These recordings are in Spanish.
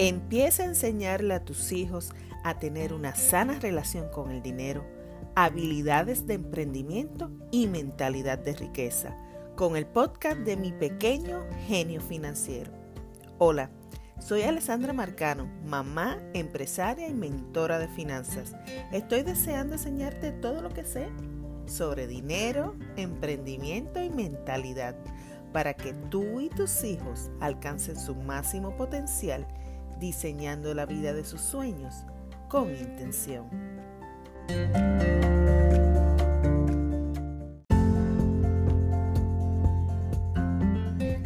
Empieza a enseñarle a tus hijos a tener una sana relación con el dinero, habilidades de emprendimiento y mentalidad de riqueza, con el podcast de mi pequeño genio financiero. Hola, soy Alessandra Marcano, mamá, empresaria y mentora de finanzas. Estoy deseando enseñarte todo lo que sé sobre dinero, emprendimiento y mentalidad para que tú y tus hijos alcancen su máximo potencial diseñando la vida de sus sueños con intención.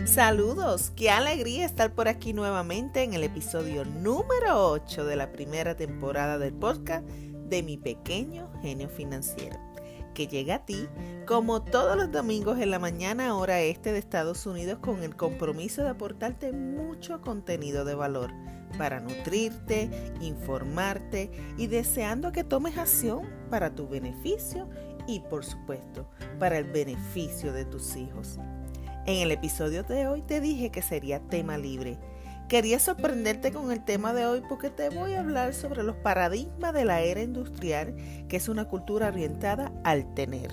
Saludos, qué alegría estar por aquí nuevamente en el episodio número 8 de la primera temporada del podcast de mi pequeño genio financiero que llega a ti como todos los domingos en la mañana hora este de Estados Unidos con el compromiso de aportarte mucho contenido de valor para nutrirte, informarte y deseando que tomes acción para tu beneficio y por supuesto para el beneficio de tus hijos. En el episodio de hoy te dije que sería tema libre Quería sorprenderte con el tema de hoy porque te voy a hablar sobre los paradigmas de la era industrial, que es una cultura orientada al tener,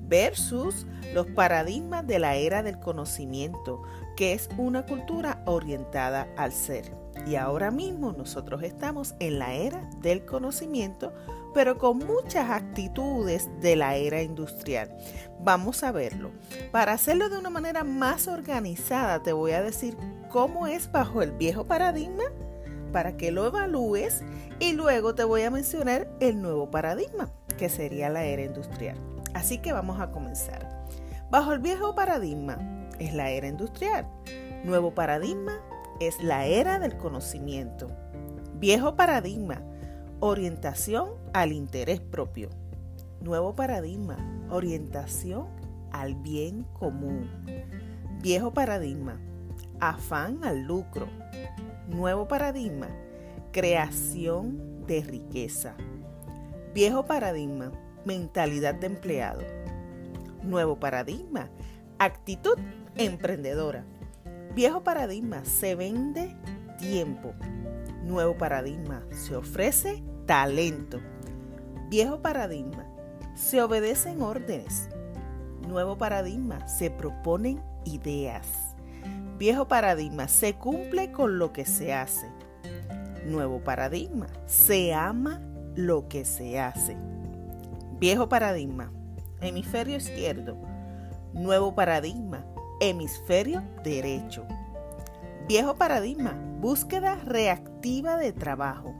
versus los paradigmas de la era del conocimiento, que es una cultura orientada al ser. Y ahora mismo nosotros estamos en la era del conocimiento, pero con muchas actitudes de la era industrial. Vamos a verlo. Para hacerlo de una manera más organizada, te voy a decir cómo es bajo el viejo paradigma para que lo evalúes y luego te voy a mencionar el nuevo paradigma, que sería la era industrial. Así que vamos a comenzar. Bajo el viejo paradigma es la era industrial. Nuevo paradigma es la era del conocimiento. Viejo paradigma orientación al interés propio. Nuevo paradigma, orientación al bien común. Viejo paradigma, afán al lucro. Nuevo paradigma, creación de riqueza. Viejo paradigma, mentalidad de empleado. Nuevo paradigma, actitud emprendedora. Viejo paradigma, se vende tiempo. Nuevo paradigma, se ofrece talento. Viejo paradigma. Se obedecen órdenes. Nuevo paradigma. Se proponen ideas. Viejo paradigma. Se cumple con lo que se hace. Nuevo paradigma. Se ama lo que se hace. Viejo paradigma. Hemisferio izquierdo. Nuevo paradigma. Hemisferio derecho. Viejo paradigma. Búsqueda reactiva de trabajo.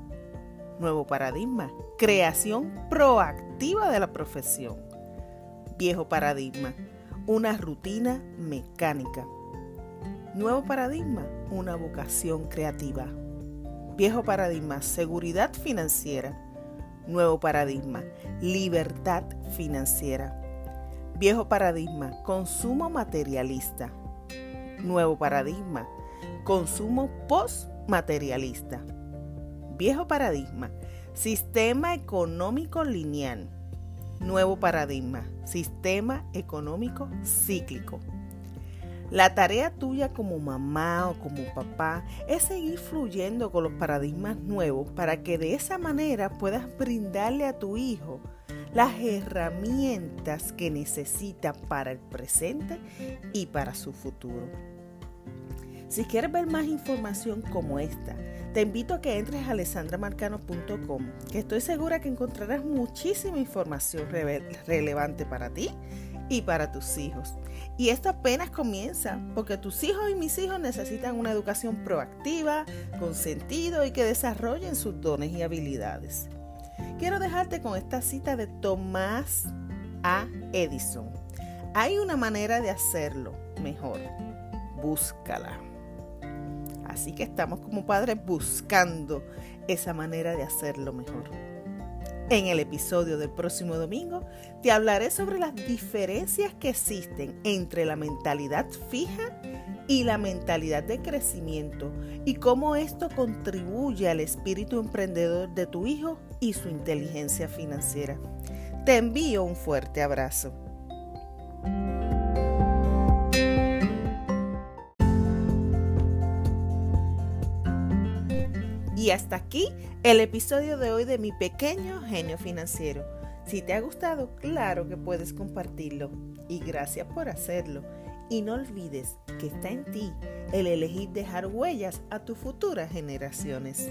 Nuevo paradigma. Creación proactiva de la profesión. Viejo paradigma. Una rutina mecánica. Nuevo paradigma. Una vocación creativa. Viejo paradigma. Seguridad financiera. Nuevo paradigma. Libertad financiera. Viejo paradigma. Consumo materialista. Nuevo paradigma. Consumo postmaterialista. Viejo paradigma, sistema económico lineal. Nuevo paradigma, sistema económico cíclico. La tarea tuya como mamá o como papá es seguir fluyendo con los paradigmas nuevos para que de esa manera puedas brindarle a tu hijo las herramientas que necesita para el presente y para su futuro. Si quieres ver más información como esta, te invito a que entres a alessandramarcano.com, que estoy segura que encontrarás muchísima información relevante para ti y para tus hijos. Y esto apenas comienza, porque tus hijos y mis hijos necesitan una educación proactiva, con sentido y que desarrollen sus dones y habilidades. Quiero dejarte con esta cita de Tomás A. Edison. Hay una manera de hacerlo mejor. Búscala. Así que estamos como padres buscando esa manera de hacerlo mejor. En el episodio del próximo domingo te hablaré sobre las diferencias que existen entre la mentalidad fija y la mentalidad de crecimiento y cómo esto contribuye al espíritu emprendedor de tu hijo y su inteligencia financiera. Te envío un fuerte abrazo. Y hasta aquí el episodio de hoy de mi pequeño genio financiero. Si te ha gustado, claro que puedes compartirlo. Y gracias por hacerlo. Y no olvides que está en ti el elegir dejar huellas a tus futuras generaciones.